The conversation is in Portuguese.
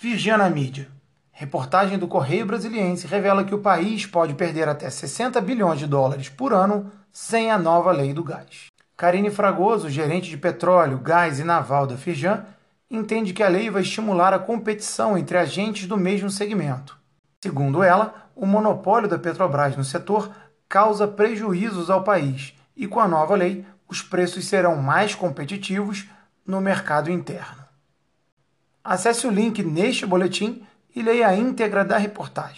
Virginia Mídia. Reportagem do Correio Brasiliense revela que o país pode perder até 60 bilhões de dólares por ano sem a nova lei do gás. Karine Fragoso, gerente de petróleo, gás e naval da Firjan, entende que a lei vai estimular a competição entre agentes do mesmo segmento. Segundo ela, o monopólio da Petrobras no setor causa prejuízos ao país e, com a nova lei, os preços serão mais competitivos no mercado interno. Acesse o link neste boletim e leia a íntegra da reportagem.